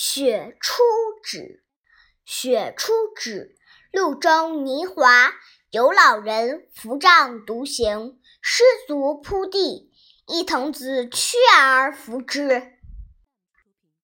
雪初止，雪初止，路中泥滑，有老人扶杖独行，失足扑地，一童子屈而扶之。